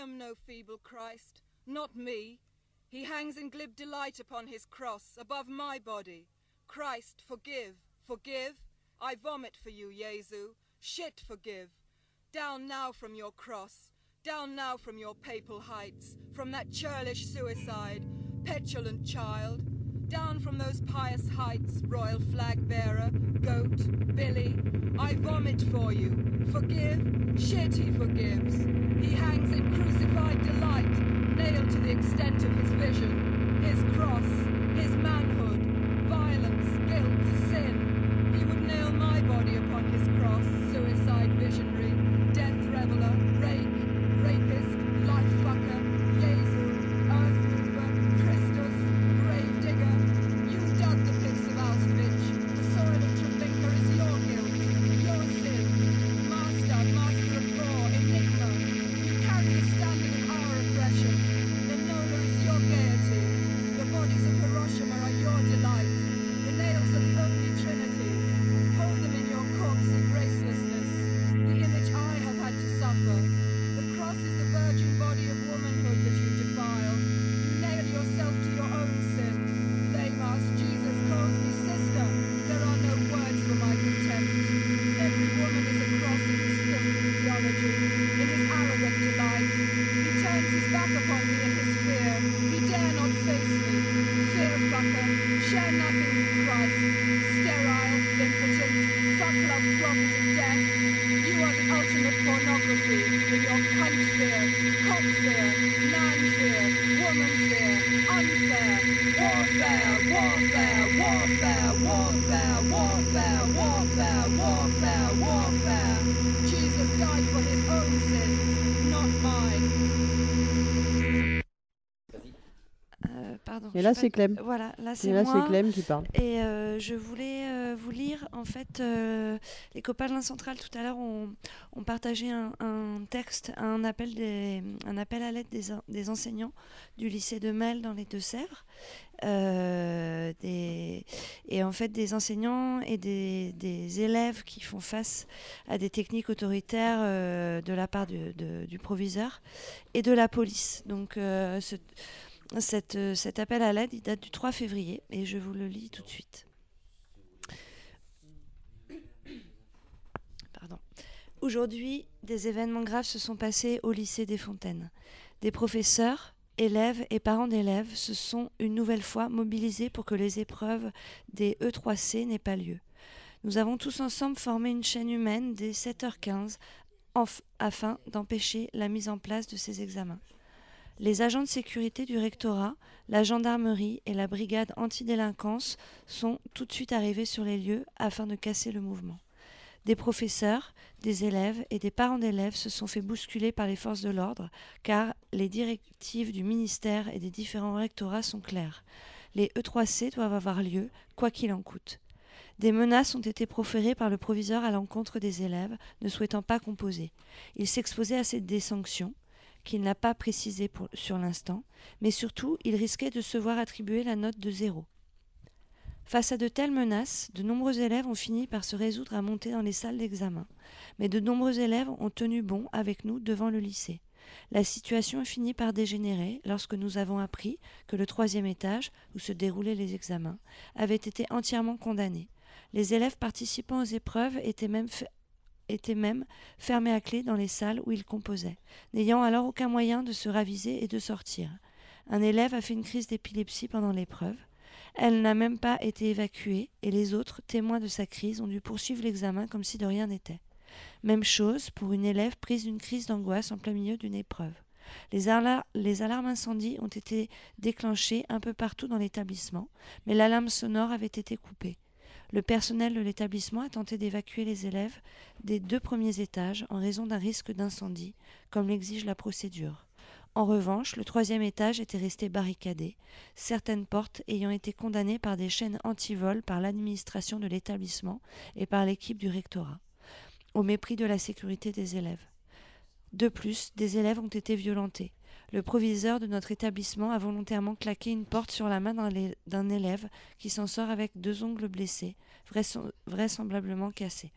am no feeble Christ, not me. He hangs in glib delight upon his cross, above my body. Christ, forgive, forgive. I vomit for you, Jesu. Shit, forgive. Down now from your cross, down now from your papal heights, from that churlish suicide, petulant child. Down from those pious heights, royal flag bearer, goat, Billy. I vomit for you. Forgive, shit he forgives. He hangs in crucified delight, nailed to the extent of his vision, his cross, his manhood, violence, prophet of death. You are the ultimate pornography with your cunt fear, cop fear, man fear, woman fear, unfair, warfare, warfare, warfare, warfare, warfare, warfare, warfare, warfare. Jesus died for his own sins, not mine. Et là, c'est Clem. Voilà, là Et c'est là, moi. c'est Clem qui parle. Et euh, je voulais euh, vous lire, en fait, euh, les copains de l'Inde centrale tout à l'heure ont, ont partagé un, un texte, un appel, des, un appel à l'aide des, en- des enseignants du lycée de Mel dans les Deux-Sèvres. Des, et en fait, des enseignants et des, des élèves qui font face à des techniques autoritaires de la part du, de- du proviseur et de la police. Donc, ce- euh, cet appel à l'aide, date du 3 février et je vous le lis tout de suite. Aujourd'hui, des événements graves se sont passés au lycée des Fontaines. Des professeurs, élèves et parents d'élèves se sont une nouvelle fois mobilisés pour que les épreuves des E3C n'aient pas lieu. Nous avons tous ensemble formé une chaîne humaine dès 7h15 enf- afin d'empêcher la mise en place de ces examens. Les agents de sécurité du rectorat, la gendarmerie et la brigade antidélinquance sont tout de suite arrivés sur les lieux afin de casser le mouvement. Des professeurs, des élèves et des parents d'élèves se sont fait bousculer par les forces de l'ordre car les directives du ministère et des différents rectorats sont claires. Les E3C doivent avoir lieu, quoi qu'il en coûte. Des menaces ont été proférées par le proviseur à l'encontre des élèves ne souhaitant pas composer. Il s'exposait à des sanctions qu'il n'a pas précisé sur l'instant, mais surtout, il risquait de se voir attribuer la note de zéro. Face à de telles menaces, de nombreux élèves ont fini par se résoudre à monter dans les salles d'examen, mais de nombreux élèves ont tenu bon avec nous devant le lycée. La situation a fini par dégénérer lorsque nous avons appris que le troisième étage, où se déroulaient les examens, avait été entièrement condamné. Les élèves participant aux épreuves étaient même, étaient même fermés à clé dans les salles où ils composaient n'ayant alors aucun moyen de se raviser et de sortir. Un élève a fait une crise d'épilepsie pendant l'épreuve. Elle n'a même pas été évacuée et les autres, témoins de sa crise, ont dû poursuivre l'examen comme si de rien n'était. Même chose pour une élève prise d'une crise d'angoisse en plein milieu d'une épreuve. Les, les alarmes incendie ont été déclenchées un peu partout dans l'établissement, mais l'alarme sonore avait été coupée. Le personnel de l'établissement a tenté d'évacuer les élèves des deux premiers étages en raison d'un risque d'incendie, comme l'exige la procédure. En revanche, le troisième étage était resté barricadé, certaines portes ayant été condamnées par des chaînes anti-vol par l'administration de l'établissement et par l'équipe du rectorat, au mépris de la sécurité des élèves. De plus, des élèves ont été violentés. Le proviseur de notre établissement a volontairement claqué une porte sur la main d'un élève qui s'en sort avec deux ongles blessés, vraisem- vraisemblablement cassés.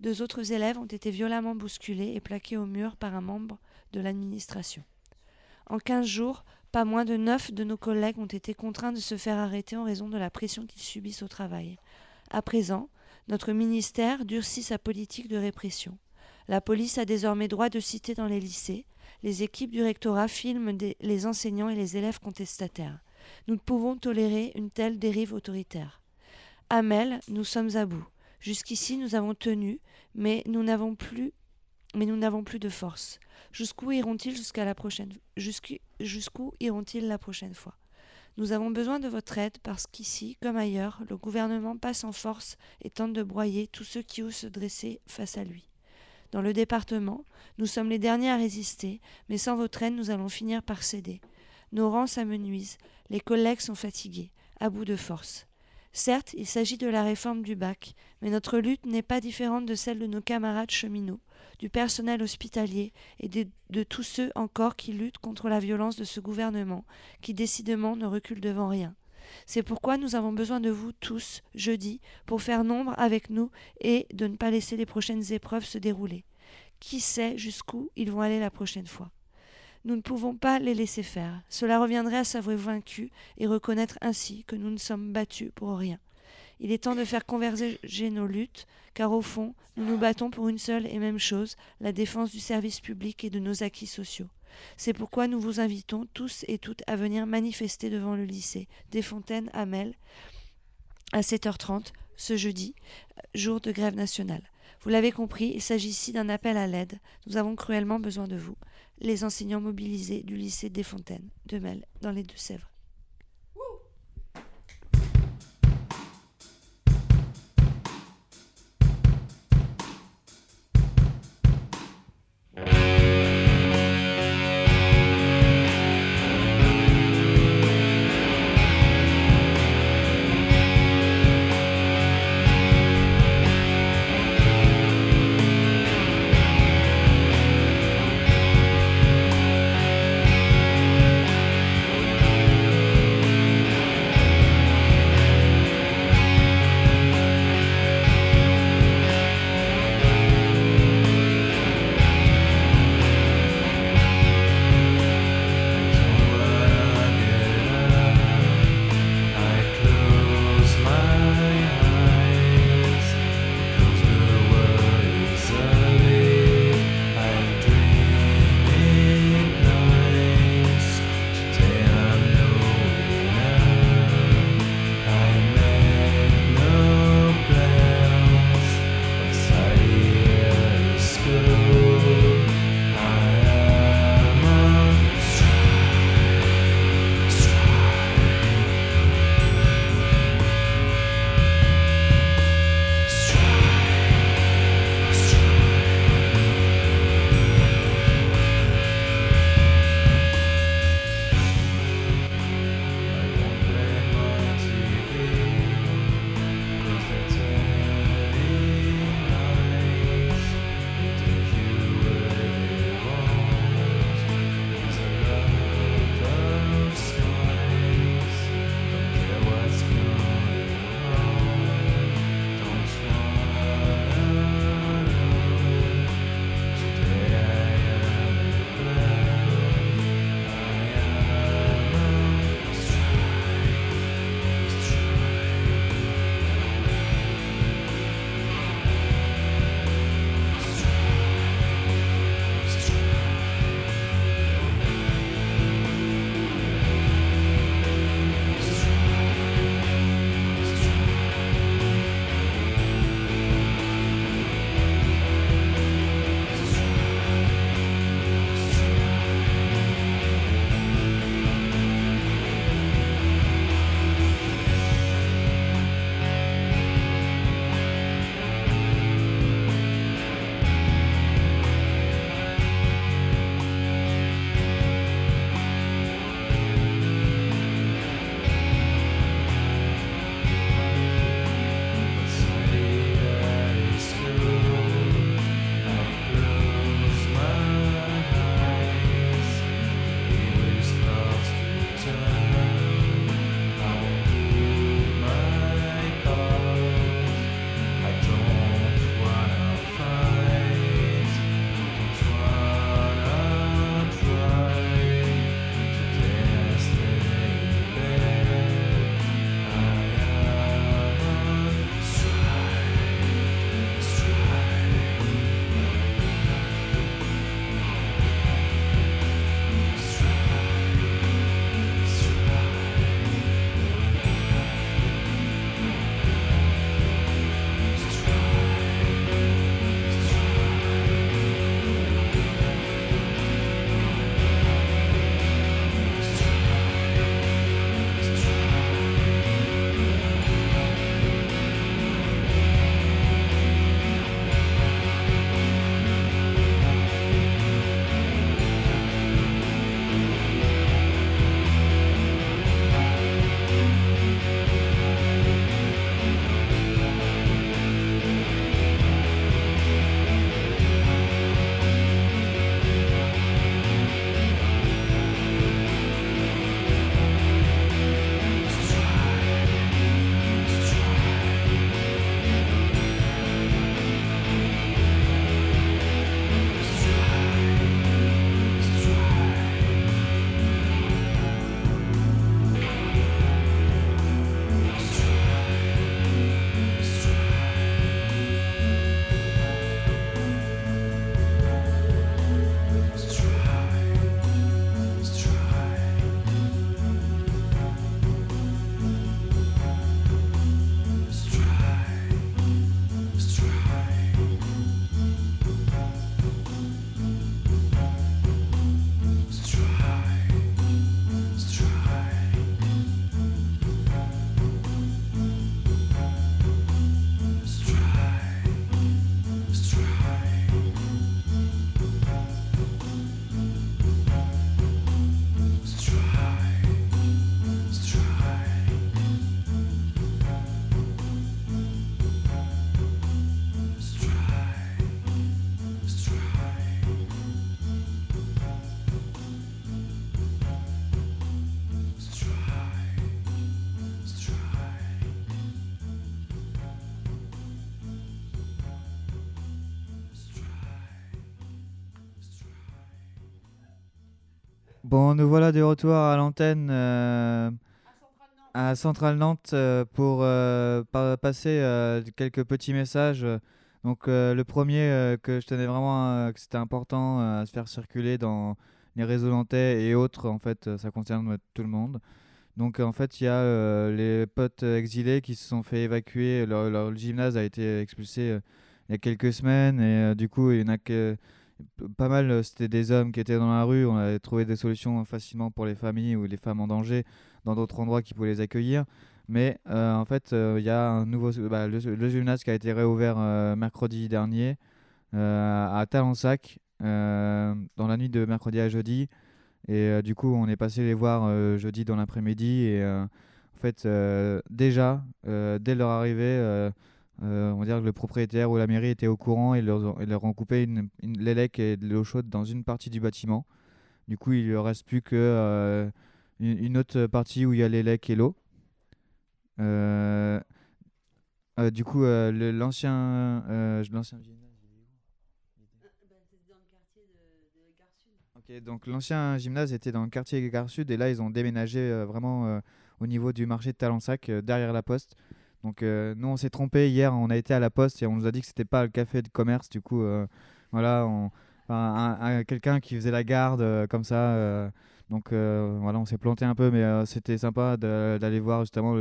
Deux autres élèves ont été violemment bousculés et plaqués au mur par un membre de l'administration. En quinze jours, pas moins de neuf de nos collègues ont été contraints de se faire arrêter en raison de la pression qu'ils subissent au travail. À présent, notre ministère durcit sa politique de répression. La police a désormais droit de citer dans les lycées. Les équipes du rectorat filment les enseignants et les élèves contestataires. Nous ne pouvons tolérer une telle dérive autoritaire. Amel, nous sommes à bout. Jusqu'ici, nous avons tenu, mais nous n'avons plus, de force. Jusqu'où iront-ils jusqu'à la prochaine Jusqu'où iront-ils la prochaine fois? Nous avons besoin de votre aide parce qu'ici, comme ailleurs, le gouvernement passe en force et tente de broyer tous ceux qui osent se dresser face à lui. Dans le département, nous sommes les derniers à résister, mais sans votre aide, nous allons finir par céder. Nos rangs s'amenuisent, les collègues sont fatigués, à bout de force. Certes, il s'agit de la réforme du bac, mais notre lutte n'est pas différente de celle de nos camarades cheminots, du personnel hospitalier et de, tous ceux encore qui luttent contre la violence de ce gouvernement, qui décidément ne recule devant rien. C'est pourquoi nous avons besoin de vous tous, jeudi, pour faire nombre avec nous et de ne pas laisser les prochaines épreuves se dérouler. Qui sait jusqu'où ils vont aller la prochaine fois nous ne pouvons pas les laisser faire. Cela reviendrait à s'avouer vaincu et reconnaître ainsi que nous ne sommes battus pour rien. Il est temps de faire converger nos luttes, car au fond, nous nous battons pour une seule et même chose, la défense du service public et de nos acquis sociaux. C'est pourquoi nous vous invitons tous et toutes à venir manifester devant le lycée des Fontaines à Mel à 7h30 ce jeudi, jour de grève nationale. Vous l'avez compris, il s'agit ici d'un appel à l'aide. Nous avons cruellement besoin de vous les enseignants mobilisés du lycée des Fontaines de Mel dans les Deux-Sèvres. Nous voilà de retour à l'antenne euh, à Centrale Nantes euh, pour euh, pa- passer quelques petits messages. Donc, le premier que je tenais vraiment, que c'était important à se faire circuler dans les réseaux nantais et autres, en fait, ça concerne tout le monde. Donc, en fait, il y a les potes exilés qui se sont fait évacuer. Leur, gymnase a été expulsé il y a quelques semaines et du coup, il y que pas mal, euh, c'était des hommes qui étaient dans la rue. On avait trouvé des solutions facilement pour les familles ou les femmes en danger dans d'autres endroits qui pouvaient les accueillir. Mais euh, en fait, euh, il y a un nouveau, bah, le, le gymnase qui a été réouvert mercredi dernier à Talensac dans la nuit de mercredi à jeudi. Et du coup, on est passé les voir jeudi dans l'après-midi. Et en fait, déjà, dès leur arrivée, euh, on va dire que le propriétaire ou la mairie était au courant et leur, ont- leur ont coupé une, une, l'élec et de l'eau chaude dans une partie du bâtiment. Du coup, il ne reste plus que euh, une, autre partie où il y a l'élec et l'eau. Euh, euh, du coup, l'ancien l'ancien donc l'ancien gymnase était dans le quartier Gare Sud et là ils ont déménagé vraiment au niveau du marché de Talensac derrière la poste. Donc euh, nous on s'est trompé hier, on a été à la poste et on nous a dit que c'était pas le café de commerce. Du coup euh, voilà, on, un- un- quelqu'un qui faisait la garde euh, comme ça. donc voilà, on s'est planté un peu, mais c'était sympa d'aller voir justement.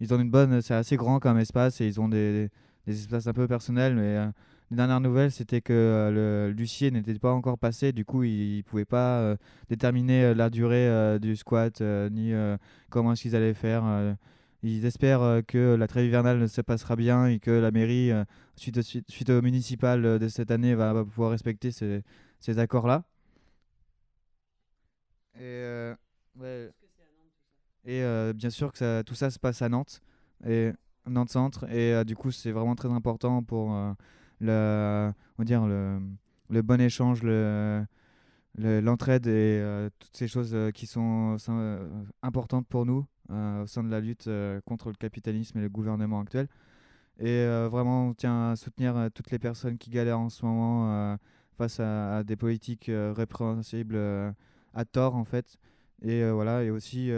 ils ont une bonne, c'est assez grand comme espace et ils ont des, espaces un peu personnels, mais les dernières nouvelles, c'était que l'huissier n'était pas encore passé, du coup, il ne pouvait pas déterminer la durée du squat, ni comment est-ce qu'ils allaient faire. Ils espèrent euh, que la trêve hivernale se passera bien et que la mairie, euh, suite, au- suite, suite au municipal euh, de cette année, va, va pouvoir respecter ces, ces accords-là. Et, euh, ouais. Et euh, bien sûr que ça- tout ça se passe à Nantes, et Nantes Centre, et euh, du coup c'est vraiment très important pour le, on va dire le, le bon échange, le- l'entraide et euh, toutes ces choses euh, qui sont, euh, importantes pour nous au sein de la lutte contre le capitalisme et le gouvernement actuel. Et vraiment, on tient à soutenir toutes les personnes qui galèrent en ce moment face à, à des politiques répréhensibles à tort en fait. Et voilà, et aussi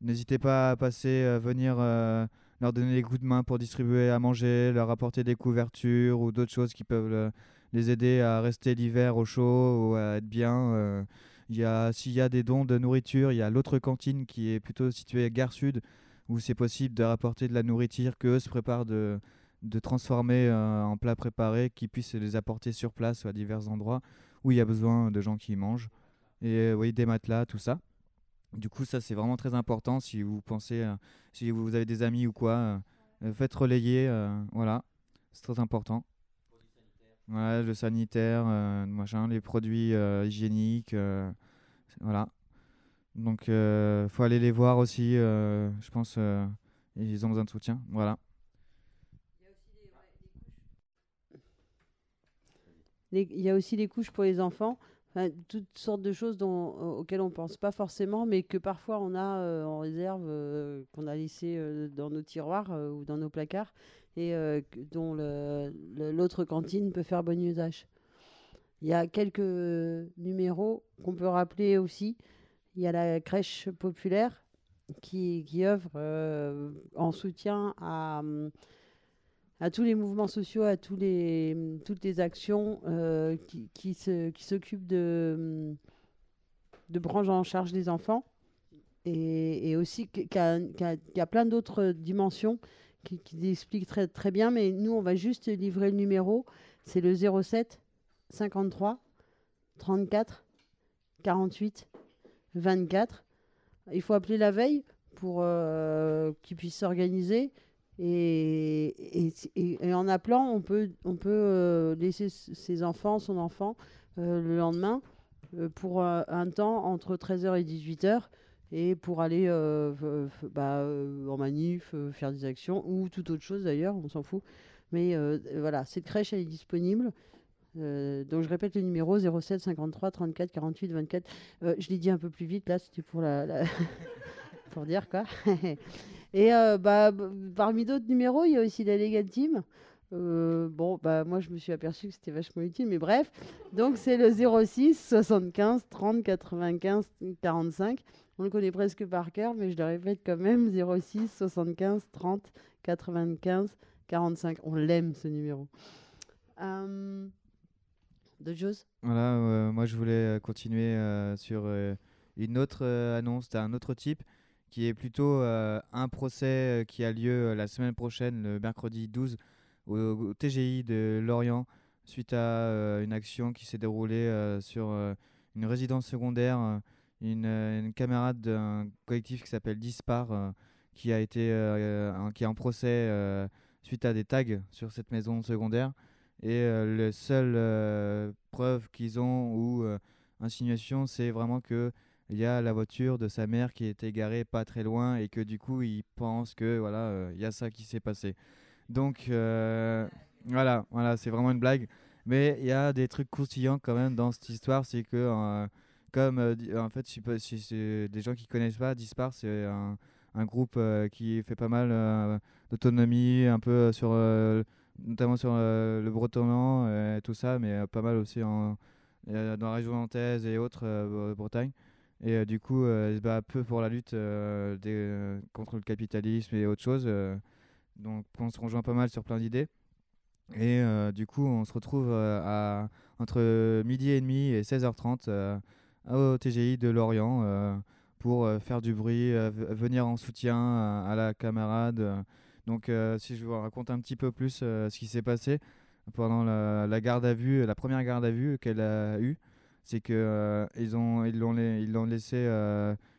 n'hésitez pas à passer, venir leur donner des coups de main pour distribuer à manger, leur apporter des couvertures ou d'autres choses qui peuvent les aider à rester l'hiver au chaud ou à être bien. euh. Y s'il y a des dons de nourriture, il y a l'autre cantine qui est plutôt située à Gare Sud, où c'est possible de rapporter de la nourriture qu'eux se préparent de, de transformer euh, en plats préparés, qui puissent les apporter sur place ou à divers endroits où il y a besoin de gens qui mangent. Et euh, oui, des matelas, tout ça. Du coup, ça c'est vraiment très important si vous pensez, euh, si vous avez des amis ou quoi, faites relayer, voilà, c'est très important. Le sanitaire, euh, machin, les produits euh, hygiéniques, euh, voilà. Donc, euh, faut aller les voir aussi, je pense, ils ont besoin de soutien, voilà. Il y a aussi les couches pour les enfants, toutes sortes de choses dont, auxquelles on ne pense pas forcément, mais que parfois on a en réserve, qu'on a laissé dans nos tiroirs ou dans nos placards, et euh, dont l'autre cantine peut faire bon usage. Il y a quelques numéros qu'on peut rappeler aussi. Il y a la crèche populaire qui, qui œuvre euh, en soutien à, tous les mouvements sociaux, à tous les, toutes les actions euh, qui, qui qui s'occupent de, de prendre en charge les enfants. Et, aussi qu'il y, a- a plein d'autres dimensions qui, expliquent très, bien. Mais nous, on va juste livrer le numéro. C'est le 07 53 34 48 24. Il faut appeler la veille pour euh, qu'ils puissent s'organiser. Et, en appelant, on peut, on peut euh, laisser ses enfants, son enfant, euh, le lendemain euh, pour un temps entre 13h et 18h et pour aller euh, bah, euh, en manif, euh, faire des actions ou toute autre chose d'ailleurs, on s'en fout. Mais euh, voilà, cette crèche, elle est disponible. Euh, donc je répète le numéro 07 53 34 48 24. Euh, je l'ai dit un peu plus vite là, c'était pour la, la- pour dire quoi. Et euh, bah, parmi d'autres numéros, il y a aussi la Legal Team. Euh, bon, bah moi je me suis aperçu que c'était vachement utile, mais bref. Donc c'est le 06 75 30 95 45. On le connaît presque par cœur, mais je le répète quand même 06 75 30 95 45. On l'aime ce numéro. Euh, D'autres choses? Voilà, euh, moi je voulais euh, continuer sur une autre annonce d'un autre type qui est plutôt un procès qui a lieu la semaine prochaine, le mercredi 12, au, TGI de Lorient, suite à une action qui s'est déroulée sur une résidence secondaire. Euh, une, camarade d'un collectif qui s'appelle Dispar, euh, qui a été euh, qui est en procès suite à des tags sur cette maison secondaire. Et euh, le seul euh, preuve qu'ils ont ou insinuation, c'est vraiment que il y a la voiture de sa mère qui était garée pas très loin et que du coup ils pensent que voilà il y a ça qui s'est passé. Donc voilà, voilà, c'est vraiment une blague. Mais il y a des trucs croustillants quand même dans cette histoire, c'est que comme euh, en fait, si c'est des gens qui connaissent pas, Dispar, c'est un, un groupe euh, qui fait pas mal euh, d'autonomie, un peu sur notamment sur le bretonnant et tout ça, mais pas mal aussi en, dans la région nantaise et autres Bretagne. Et du coup, elle se peu pour la lutte contre le capitalisme et autres choses. euh, donc, on se rejoint pas mal sur plein d'idées. Et du coup, on se retrouve à, entre midi et demi et 16h30 euh, au TGI de Lorient euh, pour euh, faire du bruit, euh, venir en soutien à, la camarade. Donc, si je vous raconte un petit peu plus ce qui s'est passé pendant la, garde à vue, la première garde à vue qu'elle a eue, c'est que ils ont ils l'ont ils l'ont laissé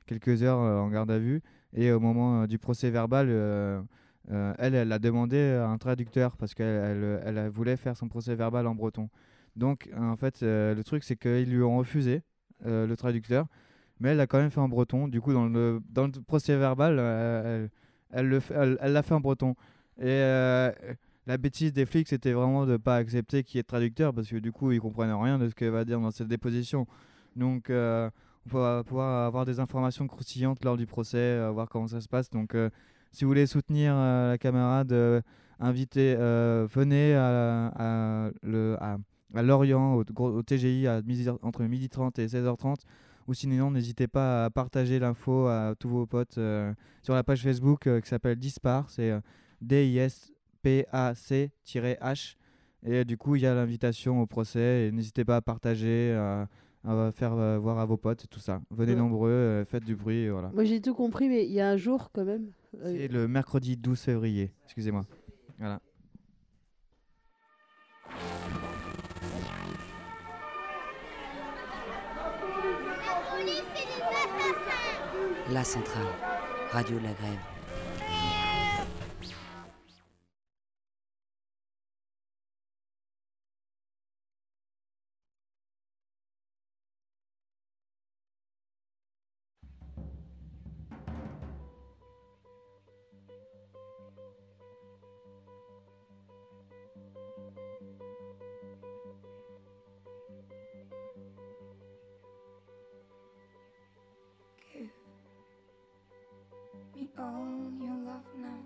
quelques heures en garde à vue. Et au moment du procès verbal elle elle a demandé un traducteur parce qu'elle elle, elle voulait faire son procès verbal en breton. Donc en fait le truc c'est qu'ils lui ont refusé euh, le traducteur mais elle l'a quand même fait en breton du coup dans le dans le procès verbal euh, elle elle le fait- elle elle l'a fait en breton et euh, la bêtise des flics, c'était vraiment de pas accepter qu'il y ait traducteur parce que du coup, ils comprennent rien de ce qu'elle va dire dans cette déposition. Donc, euh, on va pouvoir avoir des informations croustillantes lors du procès, voir comment ça se passe. Donc, si vous voulez soutenir la camarade, invitez, venez à le, à, à Lorient, au, TGI, à midi- entre 12h30 et 16h30. Ou sinon, n'hésitez pas à partager l'info à tous vos potes euh, sur la page Facebook euh, qui s'appelle Dispar. C'est euh, D-I-S PAC-H. Et du coup, il y a l'invitation au procès. Et n'hésitez pas à partager, à faire voir à vos potes, tout ça. Venez Ouais. nombreux, faites du bruit, voilà. Moi j'ai tout compris, mais il y a un jour quand même. C'est le mercredi 12 février, excusez-moi. Voilà. La centrale, radio de la grève. All your love now.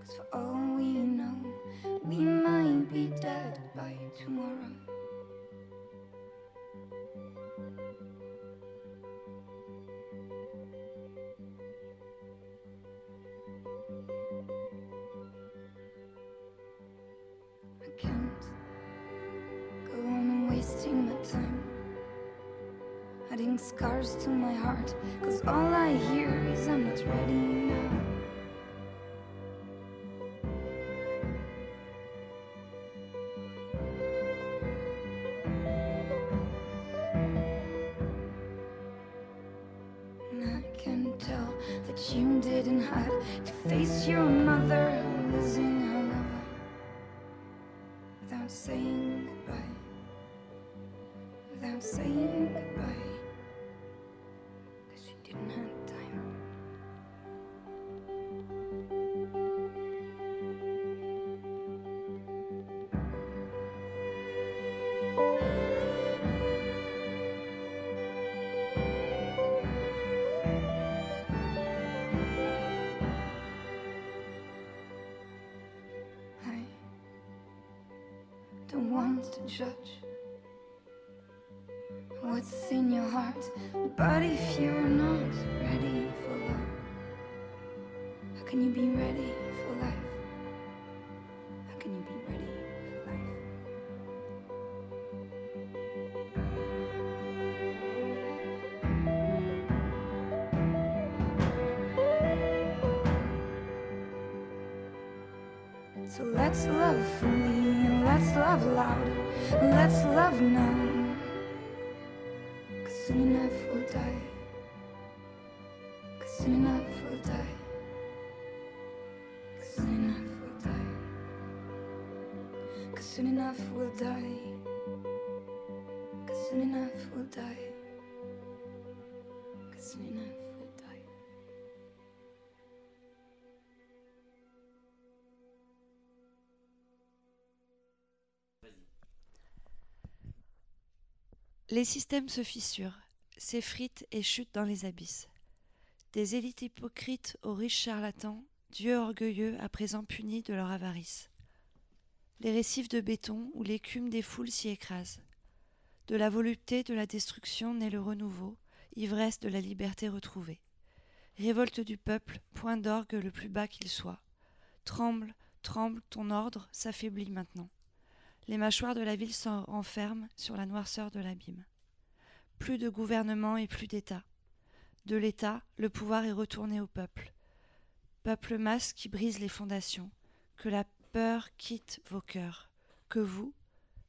Cause for all we know, we might be dead by tomorrow. Adding scars to my heart. Cause all I hear is I'm not ready now. Love loud. Let's love now. Cause soon enough we'll die. Cause soon enough we'll die. Cause soon enough we'll die. Cause soon enough we'll die. Cause soon enough we'll die. Les systèmes se fissurent, s'effritent et chutent dans les abysses. Des élites hypocrites aux riches charlatans, dieux orgueilleux à présent punis de leur avarice. Les récifs de béton où l'écume des foules s'y écrase. De la volupté de la destruction naît le renouveau, ivresse de la liberté retrouvée. Révolte du peuple, point d'orgue le plus bas qu'il soit. Tremble, tremble, ton ordre s'affaiblit maintenant. Les mâchoires de la ville s'en renferment sur la noirceur de l'abîme. Plus de gouvernement et plus d'État. De l'État, le pouvoir est retourné au peuple. Peuple masse qui brise les fondations. Que la peur quitte vos cœurs. Que vous,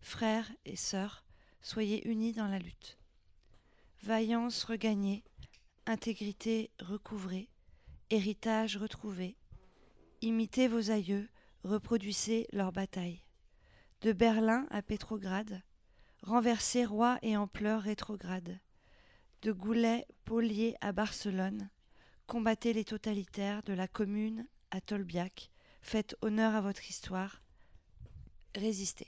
frères et sœurs, soyez unis dans la lutte. Vaillance regagnée, intégrité recouvrée, héritage retrouvé. Imitez vos aïeux, reproduisez leur bataille de Berlin à Pétrograd, renversé roi et en pleurs rétrograde, de Goulet Paulier à Barcelone, combattez les totalitaires de la commune à Tolbiac, faites honneur à votre histoire, résistez.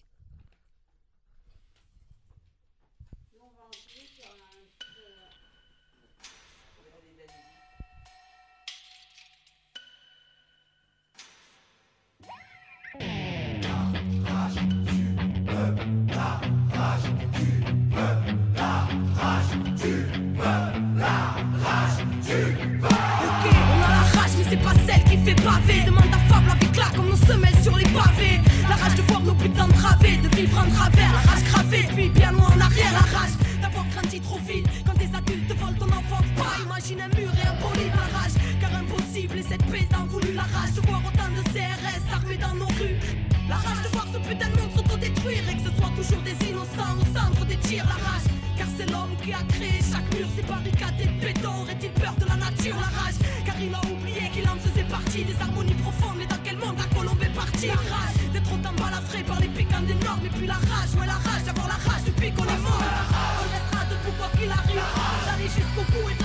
Rage de voir nos putains través, de vivre en travers. La rage gravée, puis bien loin en arrière. La rage d'avoir grandi trop vite. Quand des adultes te volent ton enfance, pas imagine un mur et un poli. La rage, car impossible, et cette paix t'en voulu. La rage de voir autant de CRS armés dans nos rues. La rage de voir ce putain de monde s'autodétruire et que ce soit toujours des innocents au centre des tirs. La rage, car c'est l'homme qui a créé chaque mur, ces barricades et béton. Aurait-il peur de la nature, la rage? Car il a oublié qu'il en faisait partie des harmonies profondes. Mais dans quel monde la colombe est partie? La rage d'être autant balafré par les piquants des normes. Et puis la rage, ouais, la rage d'avoir la rage depuis qu'on est mort. On restera debout quoi qu'il arrive. Jusqu'au bout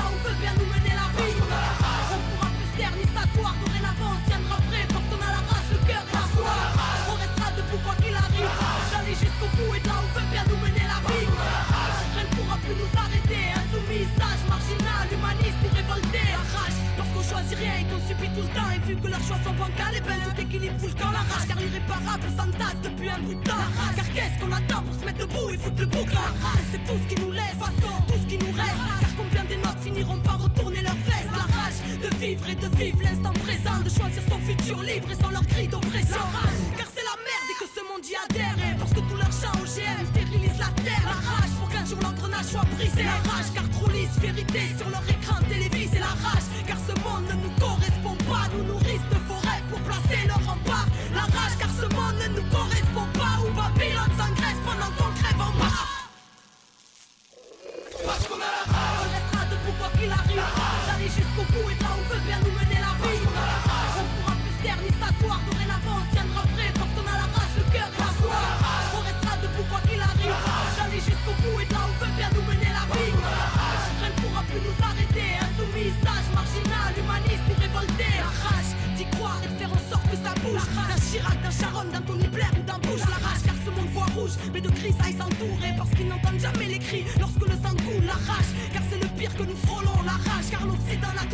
tout le temps. Et vu que leurs choix sont bancals, et ben tout équilibre fout le camp. La rage, car l'irréparable s'entasse depuis un bout de temps. Car qu'est-ce qu'on attend pour se mettre debout et foutre le bouc La rage, c'est tout ce qui nous laisse, tout ce qui nous reste. Car combien des notes finiront par retourner leurs vestes La rage, de vivre et de vivre l'instant présent. De choisir son futur libre et sans leur cri d'oppression. Car c'est la merde et que ce monde y adhère. Et parce que tout leur chant OGM stérilise la terre. La rage, pour qu'un jour l'engrenage soit brisé. La rage, car trop lisse, vérité sur leur écran télévisé.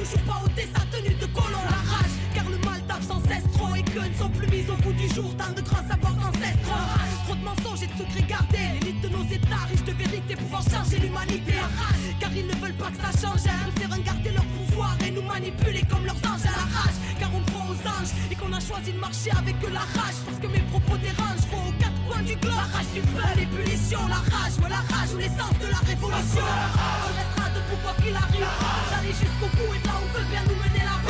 Toujours pas ôter sa tenue de colon La rage, car le mal tape sans cesse Trop et que ne sont plus mises au bout du jour Tant de grâce à bord ancêtre Trop de mensonges et de secrets gardés. L'élite de nos états riche de vérité Pouvant changer l'humanité. La rage, car ils ne veulent pas que ça change. Ils préfèrent garder leur pouvoir et nous manipuler comme leurs anges. À la rage Car on prend aux anges et qu'on a choisi de marcher avec eux la rage. Parce que mes propos dérangent Faut la rage du peuple, l'ébullition, la rage, ouais, la rage ou l'essence de la révolution. On restera debout quoi qu'il arrive. D'aller jusqu'au bout et là où veut bien nous mener la vie.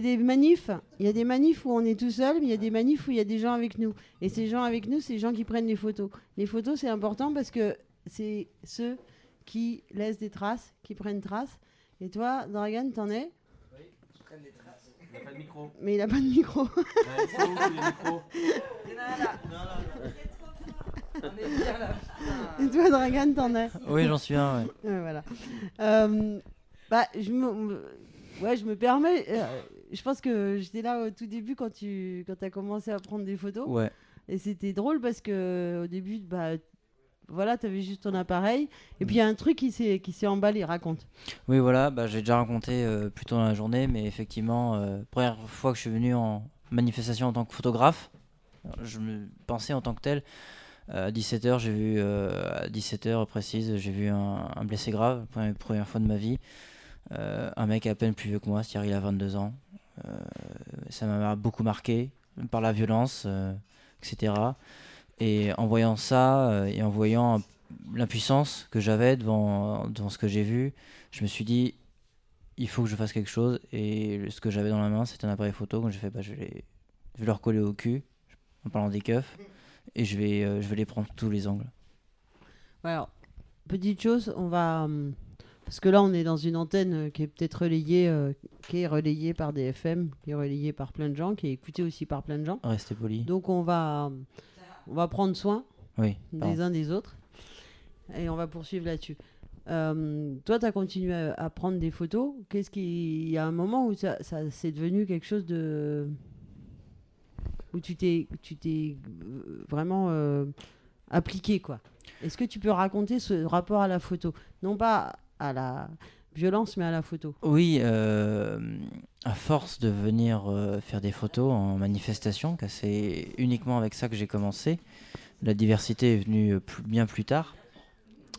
Des manifs, il y a des manifs où on est tout seul, mais il y a des manifs où il y a des gens avec nous. Et ces gens avec nous, c'est les gens qui prennent les photos. Les photos, c'est important parce que c'est ceux qui laissent des traces, qui prennent traces. Et toi, Dragan, t'en es? Il a pas de micro. Mais il a pas de micro. Ouais, il faut ouvrir le micro? Et toi, Dragan, t'en es? Oui, j'en suis un, ouais. Voilà. Euh, bah, je me, me- ouais, je me permets. euh, je pense que j'étais là au tout début quand tu quand as commencé à prendre des photos. Ouais. Et c'était drôle parce que au début, bah, voilà, tu avais juste ton appareil. Et puis il y a un truc qui s'est qui s'est emballé. Raconte. Oui, voilà, bah, j'ai déjà raconté euh, plus tôt dans la journée, mais effectivement, euh, première fois que je suis venu en manifestation en tant que photographe, je me pensais en tant que tel. euh, À 17h, j'ai vu, euh, à 17h précise, j'ai vu un, un blessé grave, première, première fois de ma vie. Un mec à peine plus vieux que moi, c'est-à-dire il a 22 ans. Euh, ça m'a beaucoup marqué par la violence, euh, etc. Et en voyant ça euh, et en voyant l'impuissance que j'avais devant, devant ce que j'ai vu, je me suis dit, il faut que je fasse quelque chose. Et ce que j'avais dans la main, c'était un appareil photo. Donc j'ai fait, bah, je, vais, je vais leur coller au cul, en parlant des keufs, et je vais, je vais les prendre tous les angles. Alors, petite chose, on va hum, parce que là on est dans une antenne euh, qui est peut-être relayée, euh, qui est relayée par des FM, qui est relayée par plein de gens, qui est écoutée aussi par plein de gens. Restez poli. Donc on va on va prendre soin Oui, des uns des autres et on va poursuivre là-dessus. Euh, toi, tu as continué à, à prendre des photos. Qu'est-ce qui. Il y a un moment où ça, ça c'est devenu quelque chose de. où tu t'es, tu t'es vraiment euh, appliqué, quoi. Est-ce que tu peux raconter ce rapport à la photo? Non pas à la violence, mais à la photo. Oui, euh, à force de venir euh, faire des photos en manifestation, c'est uniquement avec ça que j'ai commencé. La diversité est venue euh, bien plus tard.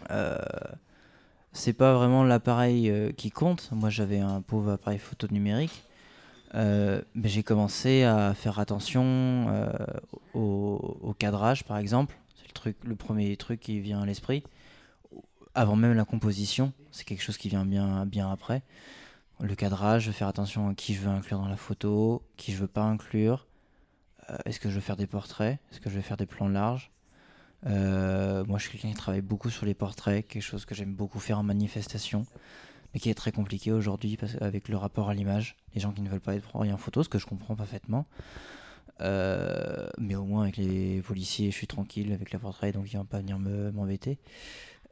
Euh, c'est pas vraiment l'appareil qui compte. Moi, j'avais un pauvre appareil photo numérique. Mais j'ai commencé à faire attention au, cadrage, par exemple. C'est le premier truc qui vient à l'esprit. Avant même la composition, c'est quelque chose qui vient bien, bien après. Le cadrage, faire attention à qui je veux inclure dans la photo, qui je veux pas inclure. Euh, Est-ce que je veux faire des portraits? Est-ce que je vais faire des plans larges? Euh, Moi, je suis quelqu'un qui travaille beaucoup sur les portraits, quelque chose que j'aime beaucoup faire en manifestation, mais qui est très compliqué aujourd'hui avec le rapport à l'image. Les gens qui ne veulent pas être pris en photo, ce que je comprends parfaitement. Euh, mais au moins avec les policiers, je suis tranquille avec les portraits, donc ils vont pas venir me- m'embêter.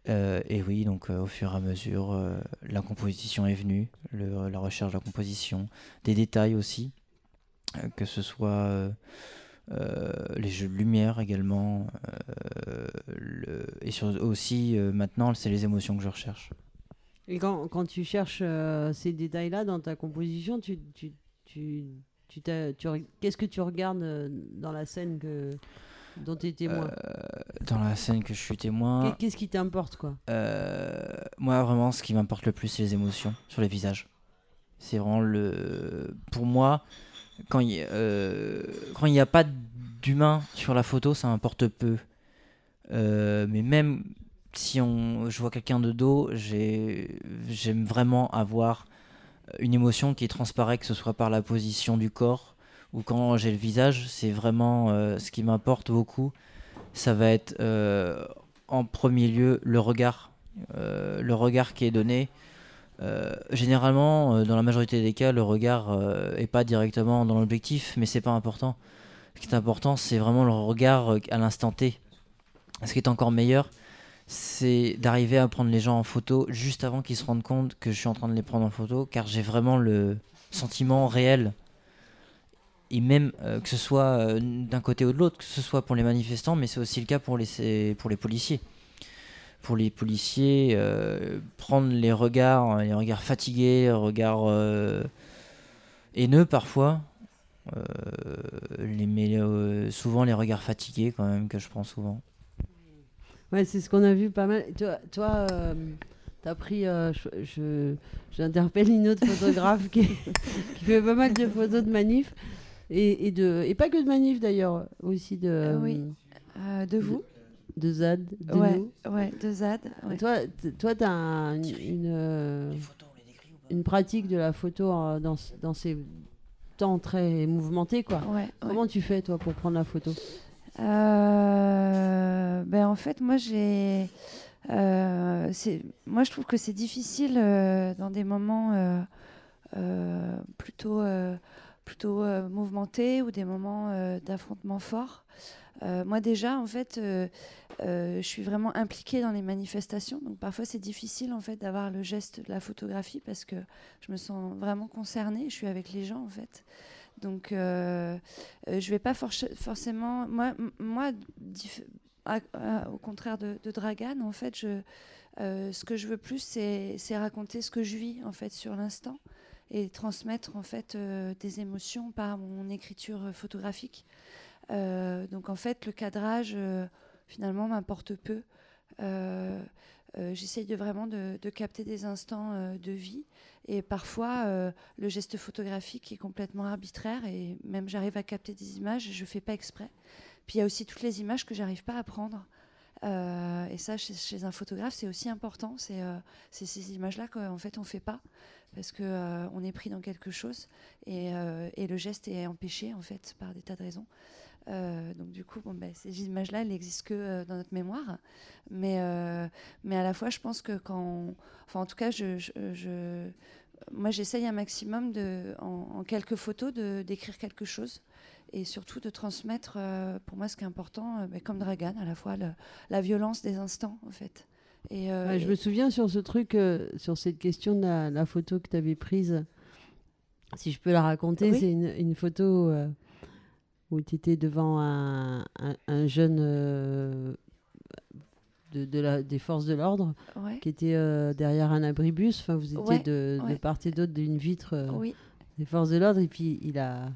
Euh, et oui, donc euh, au fur et à mesure, euh, la composition est venue, la recherche de la composition, des détails aussi, que ce soit les jeux de lumière également, le- et aussi maintenant, c'est les émotions que je recherche. Et quand, tu cherches ces détails-là dans ta composition, qu'est-ce que tu regardes dans la scène que, dont tu es témoin Euh, dans la scène que je suis témoin, Qu'est- Qu'est-ce qui t'importe, quoi? Euh, moi, vraiment, ce qui m'importe le plus, c'est les émotions sur les visages. C'est vraiment le. Pour moi, quand il euh, n'y a pas d'humain sur la photo, ça importe peu. Euh, mais même si on, je vois quelqu'un de dos, j'ai- j'aime vraiment avoir une émotion qui transparaît, que ce soit par la position du corps ou quand j'ai le visage. C'est vraiment euh, ce qui m'importe beaucoup. Ça va être euh, en premier lieu le regard, euh, le regard qui est donné. Généralement, dans la majorité des cas, le regard euh, est pas directement dans l'objectif, mais c'est pas important. Ce qui est important, c'est vraiment le regard à l'instant T. Ce qui est encore meilleur, c'est d'arriver à prendre les gens en photo juste avant qu'ils se rendent compte que je suis en train de les prendre en photo, car j'ai vraiment le sentiment réel. Et même euh, que ce soit euh, d'un côté ou de l'autre, que ce soit pour les manifestants, mais c'est aussi le cas pour les, pour les policiers. Pour les policiers, euh, prendre les regards, les regards fatigués, les regards haineux parfois, les, souvent les regards fatigués quand même que je prends souvent. Ouais, c'est ce qu'on a vu pas mal. Toi, toi tu as pris. je- J'interpelle une autre photographe qui, qui fait pas mal de photos de manifs. Et, et, de, et pas que de manifs d'ailleurs, aussi de. Euh, oui. euh, Euh, de vous De ZAD. De Ouais, nous. ouais, de ZAD. ouais. Toi, toi, tu as une, une, pratique de la photo dans, dans ces temps très mouvementés, quoi. Ouais, ouais. Comment tu fais, toi, pour prendre la photo? Euh, ben en fait, moi j'ai, euh, moi je trouve que c'est difficile euh, dans des moments euh, euh, plutôt, euh, plutôt euh, mouvementés ou des moments euh, d'affrontement fort. Euh, moi déjà, en fait, je suis vraiment impliquée dans les manifestations, donc parfois c'est difficile en fait d'avoir le geste de la photographie parce que je me sens vraiment concernée. Je suis avec les gens en fait. Donc, euh, euh, je vais pas forcément. Moi, au contraire de, de Dragan, en fait, ce que je veux plus, c'est raconter ce que je vis en fait sur l'instant et transmettre en fait euh, des émotions par mon écriture photographique. Euh, donc, en fait, le cadrage euh, finalement m'importe peu. Euh, euh, J'essaye de vraiment de, capter des instants euh, de vie et parfois euh, le geste photographique est complètement arbitraire et même j'arrive à capter des images je fais pas exprès. Puis il y a aussi toutes les images que j'arrive pas à prendre. Euh, et ça, chez, un photographe, c'est aussi important. C'est euh, ces images-là qu'en fait on fait pas parce que euh, est pris dans quelque chose et, le geste est empêché en fait par des tas de raisons. Donc du coup, ben, ces images-là, elles n'existent que dans notre mémoire. Mais, à la fois, je pense que quand... Enfin, en tout cas, moi, j'essaye un maximum, en, en quelques photos, d'écrire quelque chose. Et surtout de transmettre, euh, pour moi, ce qui est important, euh, comme Dragan, à la fois le- la violence des instants, en fait. Et, euh, Ouais, je et- me souviens sur ce truc, euh, sur cette question de la, la photo que tu avais prise. Si je peux la raconter, Oui. c'est une, une photo où tu étais devant un, un- un jeune de, de la, des forces de l'ordre Ouais. qui était derrière un abribus. Enfin, vous étiez Ouais, de, part et d'autre d'une vitre Oui. des forces de l'ordre. Et puis, il a,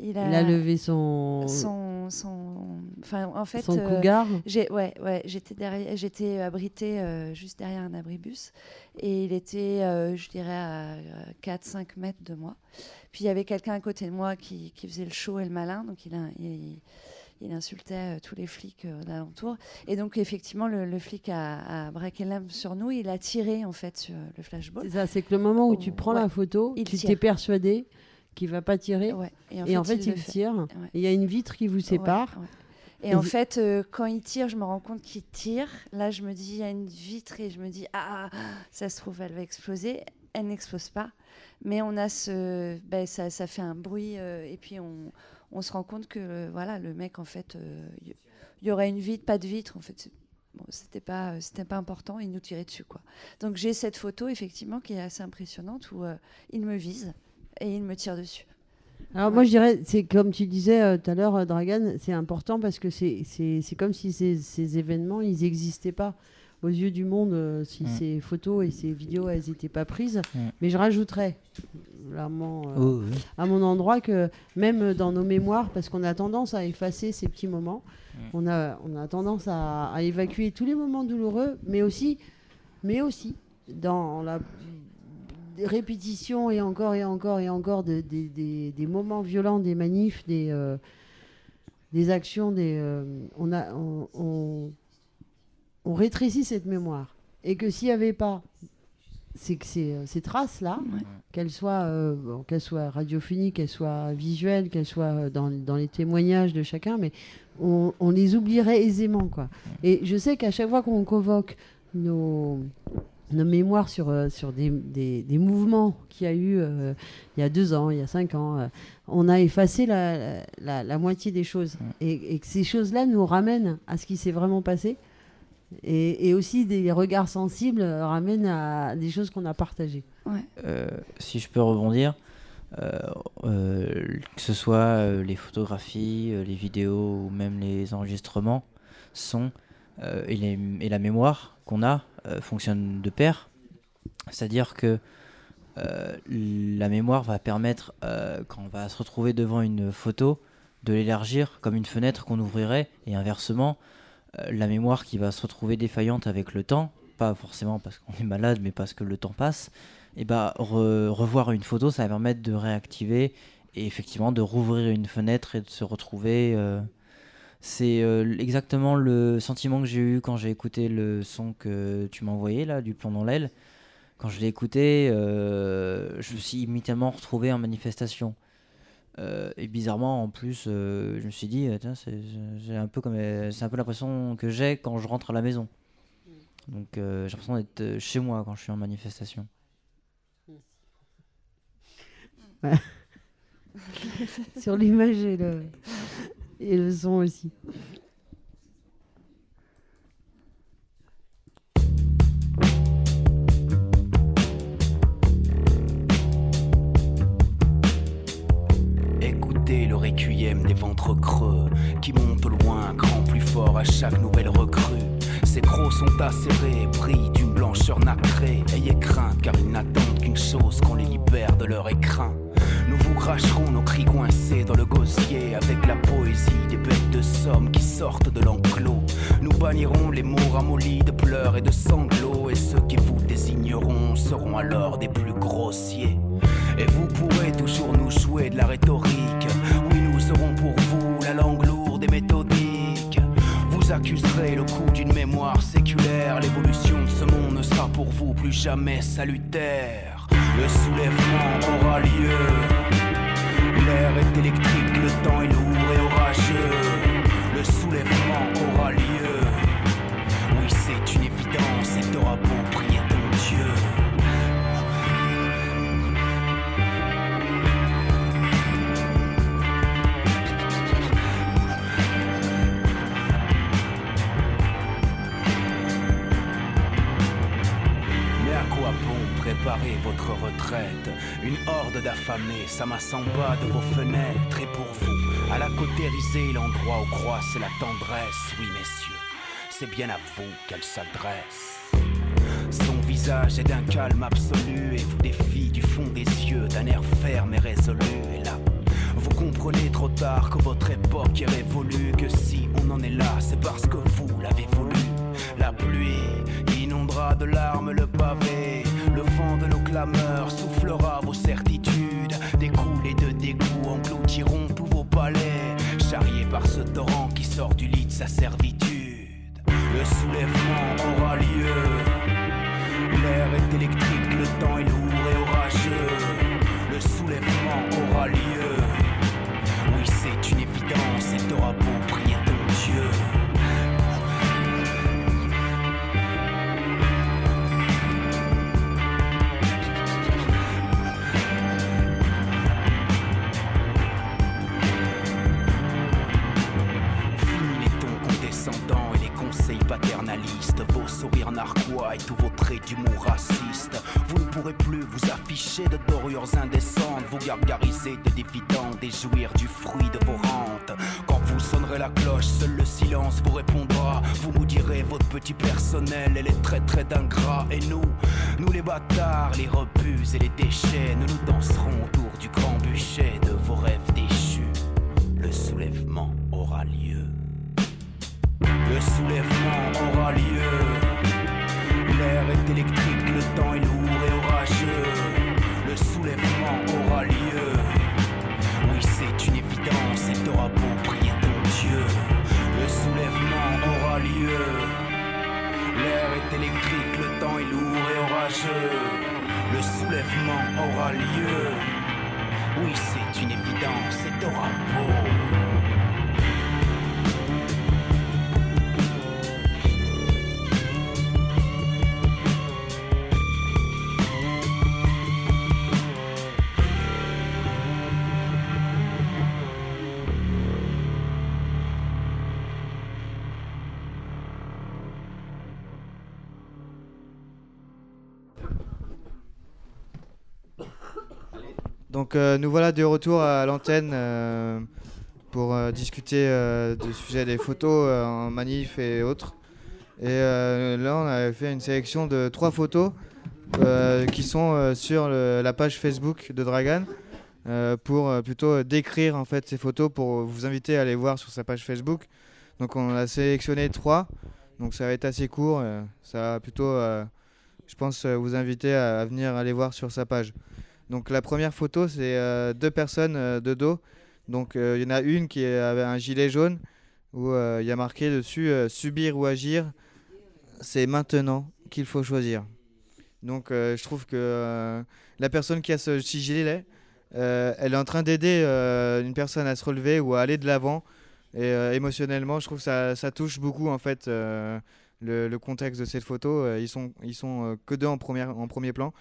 Il il a levé son, son, son, enfin, en fait, son euh, cougar. j'ai, ouais, ouais, j'étais derrière, j'étais abritée euh, juste derrière un abribus et il était, euh, je dirais, à 4-5 mètres de moi. Puis il y avait quelqu'un à côté de moi qui, qui faisait le show et le malin, donc il, a- il, il insultait euh, tous les flics euh, d'alentour. Et donc effectivement, le, le flic a, a braqué l'arme sur nous, il a tiré en fait sur le flashball. C'est ça, c'est que le moment où tu Oh, prends ouais. la photo, Il tu t'es persuadé qu'il va pas tirer. Ouais. Et en fait, il tire. Ouais. Et Il y a une vitre qui vous sépare. Et, Et en fait, euh, quand il tire, je me rends compte qu'il tire. Là, je me dis, il y a une vitre et je me dis, ah, ça se trouve, elle va exploser. Elle n'explose pas. Mais on a ce. ben, ça, ça fait un bruit euh, et puis on, on se rend compte que euh, voilà, le mec, en fait, il y, y aurait une vitre, pas de vitre. En fait, bon, c'était pas, c'était pas important. Il nous tirait dessus, quoi. Donc j'ai cette photo, effectivement, qui est assez impressionnante où il me vise et il me tire dessus. Alors moi je dirais, c'est comme tu disais euh, tout à l'heure, euh, Dragan, c'est important parce que c'est c'est- c'est comme si ces, ces événements, ils n'existaient pas aux yeux du monde euh, si Mm. ces photos et ces vidéos, elles n'étaient pas prises. Mm. Mais je rajouterais mon, euh, Oh, oui. à mon endroit que même dans nos mémoires, parce qu'on a tendance à effacer ces petits moments, Mm. on, a, on a tendance à, à évacuer tous les moments douloureux, mais aussi, mais aussi dans la répétition et encore et encore et encore de- des- moments violents, des manifs, des, euh, des actions, des, euh, on, a, on, on- on rétrécit cette mémoire. Et que s'il n'y avait pas ces, ces, ces traces-là, qu'elles soient, euh, bon, qu'elles soient radiophoniques, qu'elles soient visuelles, qu'elles soient dans, dans les témoignages de chacun, mais on, on les oublierait aisément. Quoi. Et je sais qu'à chaque fois qu'on convoque nos, nos mémoires sur, euh, sur des, des, des mouvements qu'il y a eu euh, il y a deux ans, il y a cinq ans, euh, on a effacé la, la, la moitié des choses. Et, et que ces choses-là nous ramènent à ce qui s'est vraiment passé. Et, et aussi des regards sensibles ramènent à des choses qu'on a partagées. Euh, si je peux rebondir, euh, euh, que ce soit les photographies, les vidéos ou même les enregistrements, sont euh, et, les- et la mémoire qu'on a fonctionnent de pair. C'est-à-dire que euh, la mémoire va permettre, euh, quand on va se retrouver devant une photo, de l'élargir comme une fenêtre qu'on ouvrirait, et inversement, euh, la mémoire qui va se retrouver défaillante avec le temps, pas forcément parce qu'on est malade, mais parce que le temps passe, et bah re- revoir une photo, ça va permettre de réactiver et effectivement de rouvrir une fenêtre et de se retrouver. euh, c'est euh, exactement le sentiment que j'ai eu quand j'ai écouté le son que tu m'as envoyé là, du plomb dans l'aile. Quand je l'ai écouté, euh, je me suis immédiatement retrouvé en manifestation. Euh, et bizarrement, en plus, euh, je me suis dit, tiens, c'est un peu comme, c'est un peu l'impression que j'ai quand je rentre à la maison. Donc, euh, j'ai l'impression d'être chez moi quand je suis en manifestation. Ouais. Sur l'image et le, et le son aussi. Écoutez le requiem des ventres creux qui montent loin, grand plus fort à chaque nouvelle recrue. Ces crocs sont acérés, brillent d'une blancheur nacrée. Ayez crainte car ils n'attendent qu'une chose qu'on les libère de leur écrin. Nous cracherons nos cris coincés dans le gosier avec la poésie des bêtes de somme qui sortent de l'enclos. Nous bannirons les mots ramollis de pleurs et de sanglots et ceux qui vous désigneront seront alors des plus grossiers. Et vous pourrez toujours nous jouer de la rhétorique. Oui, nous serons pour vous la langue lourde et méthodique. Vous accuserez le coup d'une mémoire séculaire. L'évolution de ce monde ne sera pour vous plus jamais salutaire. Le soulèvement aura lieu. L'air est électrique, le temps est lourd et orageux. Le soulèvement aura lieu. Oui, c'est une évidence et t'auras beau votre retraite. Une horde d'affamés s'amassamba de vos fenêtres. Et pour vous, à la cautériser l'endroit où croisse la tendresse. Oui messieurs, c'est bien à vous qu'elle s'adresse. Son visage est d'un calme absolu Et vous défie du fond des yeux d'un air ferme et résolu. Et là, vous comprenez trop tard que votre époque est révolue Que si on en est là, c'est parce que vous l'avez voulu. La pluie inondera de larmes le pavé. Soufflera vos certitudes. Des coulées de dégoût engloutiront tous vos palais. Charriés par ce torrent qui sort du lit de sa servitude. Le soulèvement aura lieu. Sourires narquois et tous vos traits d'humour raciste. Vous ne pourrez plus vous afficher de dorures indécentes, vous gargariser de dividendes et jouir du fruit de vos rentes. Quand vous sonnerez la cloche, seul le silence vous répondra. Vous nous direz votre petit personnel et les traits très d'ingrats. Et nous, nous les bâtards, les rebuts et les déchets, nous nous danserons autour du grand bûcher de vos rêves déchus. Le soulèvement aura lieu. Le soulèvement aura lieu électrique, le temps est lourd et orageux. Le soulèvement aura lieu. Oui, c'est une évidence et t'auras beau prier ton Dieu. Le soulèvement aura lieu. L'air est électrique, le temps est lourd et orageux. Le soulèvement aura lieu. Oui, c'est une évidence et t'auras beau. Donc euh, nous voilà de retour à l'antenne euh, pour euh, discuter du sujet des photos en manif et autres. Et là on a fait une sélection de trois photos qui sont sur la page Facebook de Dragan pour plutôt décrire en fait ces photos pour vous inviter à aller voir sur sa page Facebook. Donc on a sélectionné trois, donc ça va être assez court. ça va plutôt, je pense, vous inviter à, à venir aller voir sur sa page. Donc la première photo, c'est euh, deux personnes euh, de dos. Donc euh, il y en a une qui avait un gilet jaune où il y a marqué dessus subir ou agir. C'est maintenant qu'il faut choisir. Donc je trouve que la personne qui a ce gilet, elle est en train d'aider une personne à se relever ou à aller de l'avant. Et émotionnellement, je trouve que ça, ça touche beaucoup en fait le, contexte de cette photo. Ils sont, ils sont que deux en, en premier plan.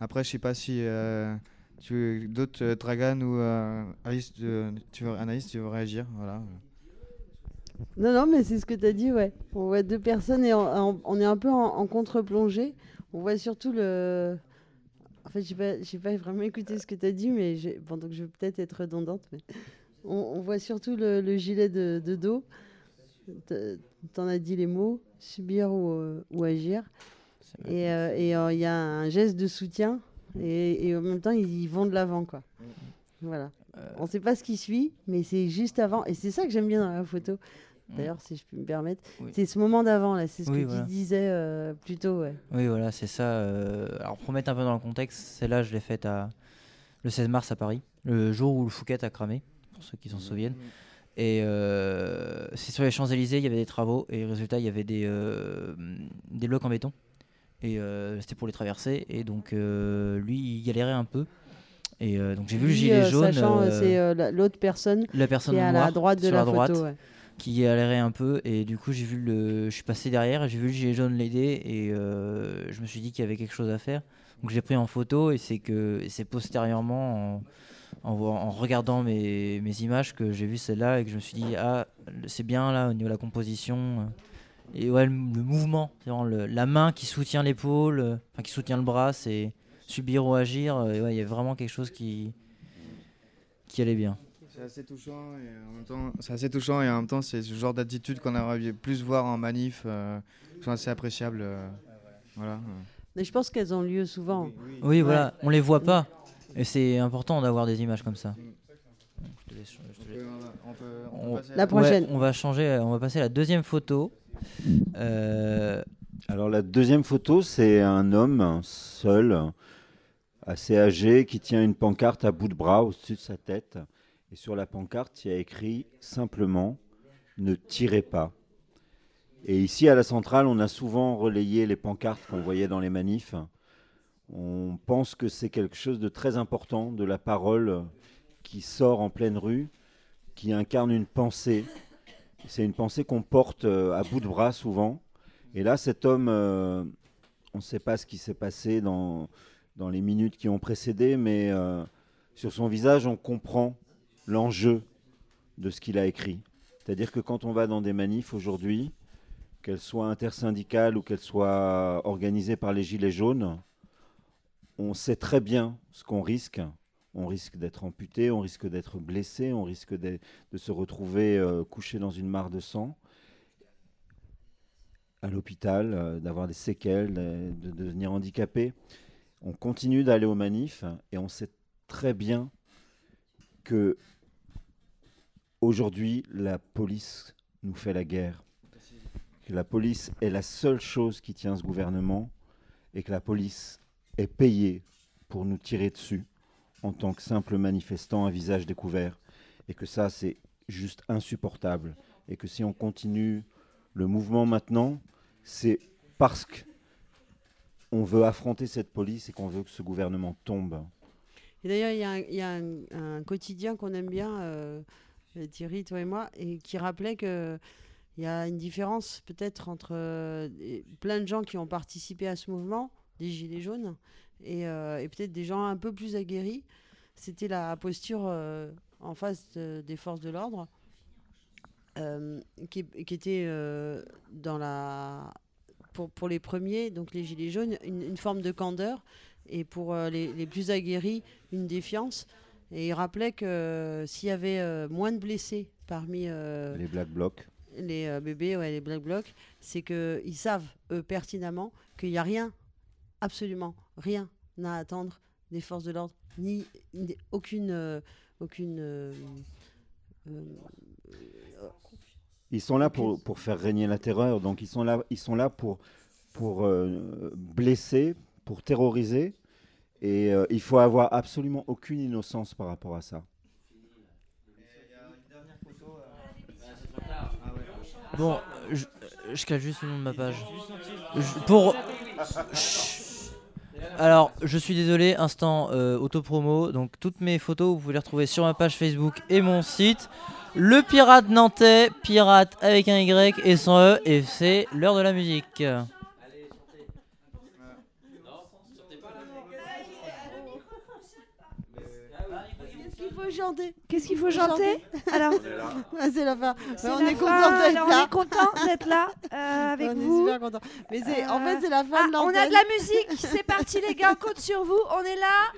Après, je sais pas si euh, tu d'autres euh, Dragan ou euh, Alice, tu, tu veux, Anaïs, tu veux réagir, voilà. Non, non, mais c'est ce que tu as dit, ouais. On voit deux personnes et en- en- on est un peu en, en contre-plongée. On voit surtout le. En fait, j'ai pas, j'ai pas vraiment écouté ce que tu as dit, mais bon, donc je vais peut-être être redondante. Mais on, voit surtout le, le gilet de, dos. T- T'en as dit les mots, subir ou, ou agir. Et euh, euh, il y a un geste de soutien et, et en même temps, ils vont de l'avant, quoi. Voilà. On ne sait pas ce qui suit, mais c'est juste avant. Et c'est ça que j'aime bien dans la photo. D'ailleurs, si je peux me permettre, Oui. c'est ce moment d'avant, là. C'est ce Oui, que voilà. tu disais euh, plus tôt, ouais. Oui, voilà, c'est ça. euh, Alors, pour mettre un peu dans le contexte, celle-là, je l'ai faite à... le 16 mars à Paris, le jour où le Fouquet a cramé, pour ceux qui s'en souviennent. Et euh, c'est sur les Champs-Élysées, il y avait des travaux, et résultat, il y avait des, euh, des blocs en béton. Et euh, c'était pour les traverser, et donc euh, lui, il galérait un peu. Et euh, donc j'ai vu le gilet jaune. sachant, c'est la- l'autre personne, la personne qui est à noire la droite de la, la droite photo. ouais. qui galérait un peu et du coup j'ai vu le je suis passé derrière et j'ai vu le gilet jaune l'aider et euh, je me suis dit qu'il y avait quelque chose à faire donc j'ai pris en photo et c'est que c'est postérieurement en, en, en regardant mes, mes images que j'ai vu celle-là et que je me suis dit ah c'est bien là au niveau de la composition et ouais le, le mouvement c'est vraiment le- la main qui soutient l'épaule euh, enfin qui soutient le bras c'est subir ou agir euh, ouais il y a vraiment quelque chose qui qui allait bien C'est assez touchant et en même temps, c'est assez touchant et en même temps, c'est ce genre d'attitude qu'on aurait plus voir en manif, euh, qui sont assez appréciables. euh, voilà. Mais je pense qu'elles ont lieu souvent. Oui, Ouais. voilà, on les voit pas. Et c'est important d'avoir des images comme ça. Je te laisse- je te laisse. on peut- on peut On- passer à La ouais, prochaine. on va changer, on va passer à la deuxième photo. Euh, Alors la deuxième photo, c'est un homme seul, assez âgé, qui tient une pancarte à bout de bras au-dessus de sa tête. Et sur la pancarte, il a écrit simplement Ne tirez pas. Et ici à la centrale, on a souvent relayé les pancartes qu'on voyait dans les manifs. On pense que c'est quelque chose de très important, de la parole qui sort en pleine rue, qui incarne une pensée. C'est une pensée qu'on porte euh, à bout de bras souvent. Et là, cet homme, euh, on ne sait pas ce qui s'est passé dans, les minutes qui ont précédé, mais euh, sur son visage, on comprend l'enjeu de ce qu'il a écrit. C'est-à-dire que quand on va dans des manifs aujourd'hui, qu'elles soient intersyndicales ou qu'elles soient organisées par les Gilets jaunes, on sait très bien ce qu'on risque. On risque d'être amputé, on risque d'être blessé, on risque de, se retrouver euh, couché dans une mare de sang. À l'hôpital, euh, d'avoir des séquelles, de, de devenir handicapé. On continue d'aller aux manifs et on sait très bien que aujourd'hui la police nous fait la guerre, que la police est la seule chose qui tient ce gouvernement et que la police est payée pour nous tirer dessus en tant que simple manifestant à visage découvert et que ça c'est juste insupportable et que si on continue le mouvement maintenant, c'est parce que on veut affronter cette police et qu'on veut que ce gouvernement tombe. Et d'ailleurs, il y a un, quotidien qu'on aime bien, euh, Thierry, toi et moi, et qui rappelait que il y a une différence peut-être entre euh, plein de gens qui ont participé à ce mouvement, des Gilets jaunes, et, euh, et peut-être des gens un peu plus aguerris. C'était la posture euh, en face de- des forces de l'ordre, euh, qui, qui était dans la pour, pour les premiers, donc les gilets jaunes, une, une forme de candeur, et pour les, les plus aguerris, une défiance. Et il rappelait que s'il y avait moins de blessés parmi Les Black Blocs. les euh, bébés, ouais, les Black Blocs, c'est qu'ils savent, eux, pertinemment, qu'il n'y a rien, absolument rien à attendre des forces de l'ordre, ni, ni- aucune. euh, aucune euh, euh, Ils sont là pour, pour faire régner la terreur, donc ils sont là, ils sont là pour, pour euh, blesser, pour terroriser, et euh, il faut avoir absolument aucune innocence par rapport à ça. Bon, je, je cale juste le nom de ma page. Je- pour. Chut. Alors, je suis désolé, instant euh, autopromo. Donc, toutes mes photos, vous pouvez les retrouver sur ma page Facebook et mon site. Le pirate nantais, pirate avec un Y et sans E, et c'est l'heure de la musique. Faut chanter Qu'est-ce qu'il faut chanter Alors, Ah, c'est la fin. on est fin. content d'être là. On est content d'être là euh, avec on vous. est super content. Mais c'est, en fait, c'est la fin Ah, de on l'antenne. a de la musique, c'est parti les gars, on compte sur vous, on est là.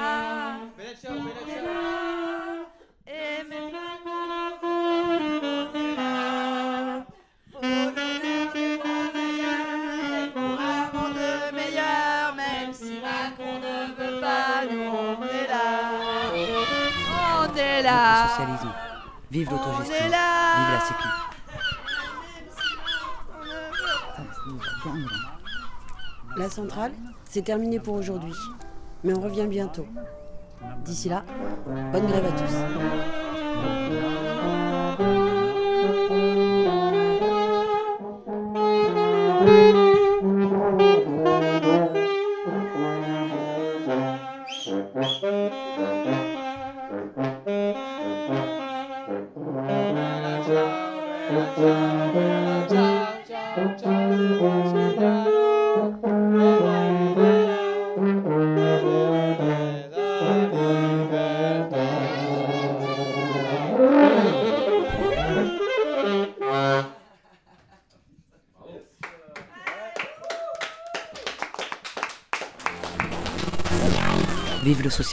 Ah, on est là. Socialisme. Vive On l'autogestion. Vive la sécu. La centrale, c'est terminé pour aujourd'hui. Mais on revient bientôt. D'ici là, bonne grève à tous.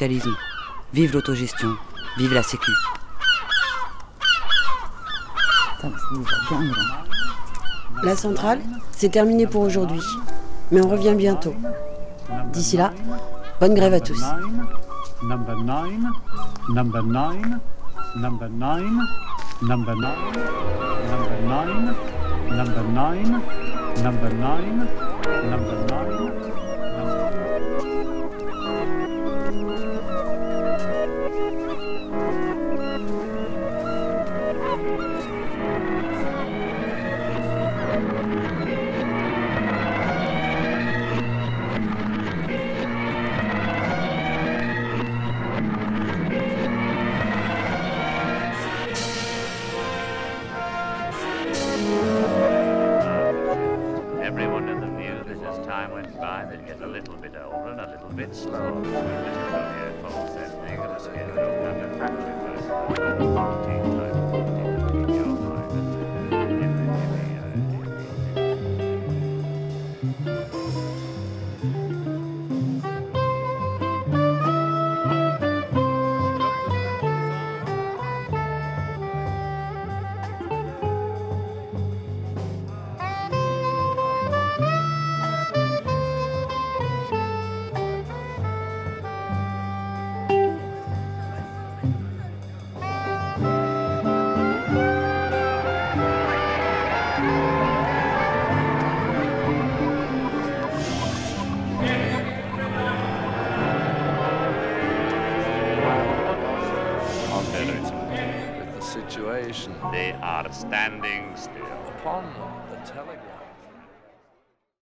Socialisme. Vive l'autogestion. Vive la sécu. La centrale, c'est terminé pour aujourd'hui. Mais on revient bientôt. D'ici là, bonne grève à tous. Number nine, number nine, number nine, number nine, number nine, number nine, number nine, number nine. Bit slower.